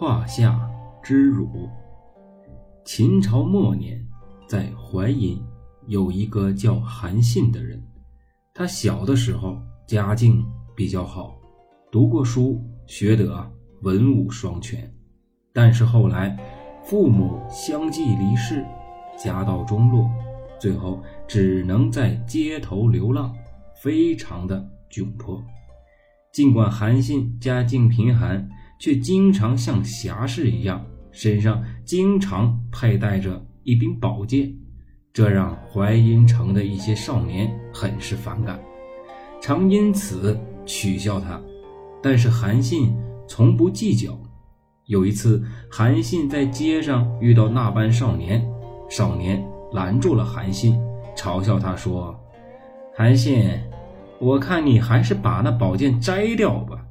胯下之辱。秦朝末年，在淮阴有一个叫韩信的人，他小的时候家境比较好，读过书，学得文武双全。但是后来父母相继离世，家道中落，最后只能在街头流浪，非常的窘迫。尽管韩信家境贫寒，却经常像侠士一样，身上经常佩戴着一柄宝剑，这让淮阴城的一些少年很是反感，常因此取笑他。但是韩信从不计较。有一次，韩信在街上遇到那班少年，少年拦住了韩信，嘲笑他说：“韩信。”我看你还是把那宝剑摘掉吧。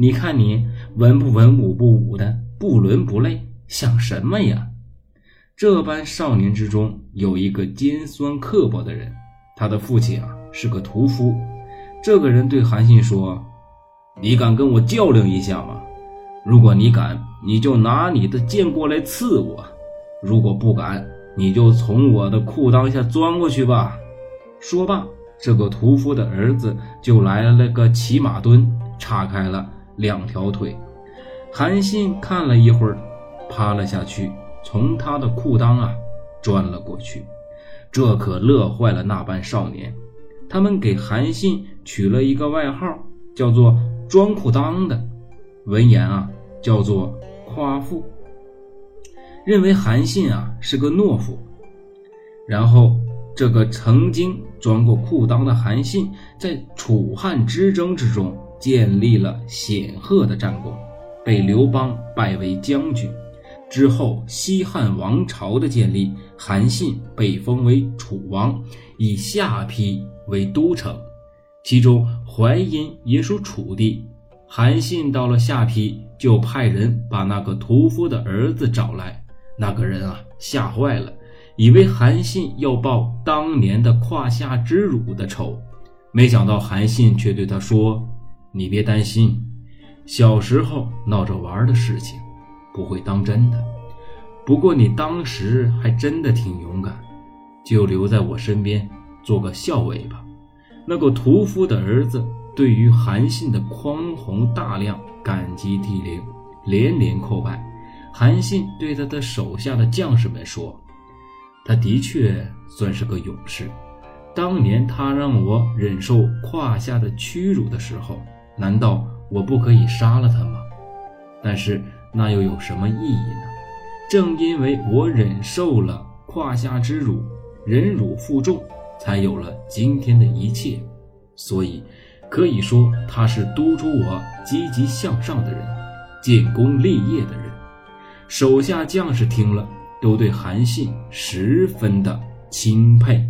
你看你文不文武不武的，不伦不类，像什么呀？这般少年之中有一个尖酸刻薄的人，他的父亲啊是个屠夫。这个人对韩信说：“你敢跟我较量一下吗？如果你敢，你就拿你的剑过来刺我；如果不敢，你就从我的裤裆下钻过去吧。”说罢。这个屠夫的儿子就来了个骑马蹲，岔开了两条腿。韩信看了一会儿，趴了下去，从他的裤裆啊钻了过去。这可乐坏了那班少年，他们给韩信取了一个外号，叫做“钻裤裆的”，文言啊叫做“夸父”，认为韩信啊是个懦夫。然后。这个曾经钻过裤裆的韩信，在楚汉之争之中建立了显赫的战功，被刘邦拜为将军。之后，西汉王朝的建立，韩信被封为楚王，以下邳为都城，其中淮阴也属楚地。韩信到了下邳，就派人把那个屠夫的儿子找来。那个人啊，吓坏了。以为韩信要报当年的胯下之辱的仇，没想到韩信却对他说：“你别担心，小时候闹着玩的事情，不会当真的。不过你当时还真的挺勇敢，就留在我身边做个校尉吧。”那个屠夫的儿子对于韩信的宽宏大量感激涕零，连连叩拜。韩信对他的手下的将士们说。他的确算是个勇士。当年他让我忍受胯下的屈辱的时候，难道我不可以杀了他吗？但是那又有什么意义呢？正因为我忍受了胯下之辱，忍辱负重，才有了今天的一切。所以，可以说他是督促我积极向上的人，建功立业的人。手下将士听了。都对韩信十分的钦佩。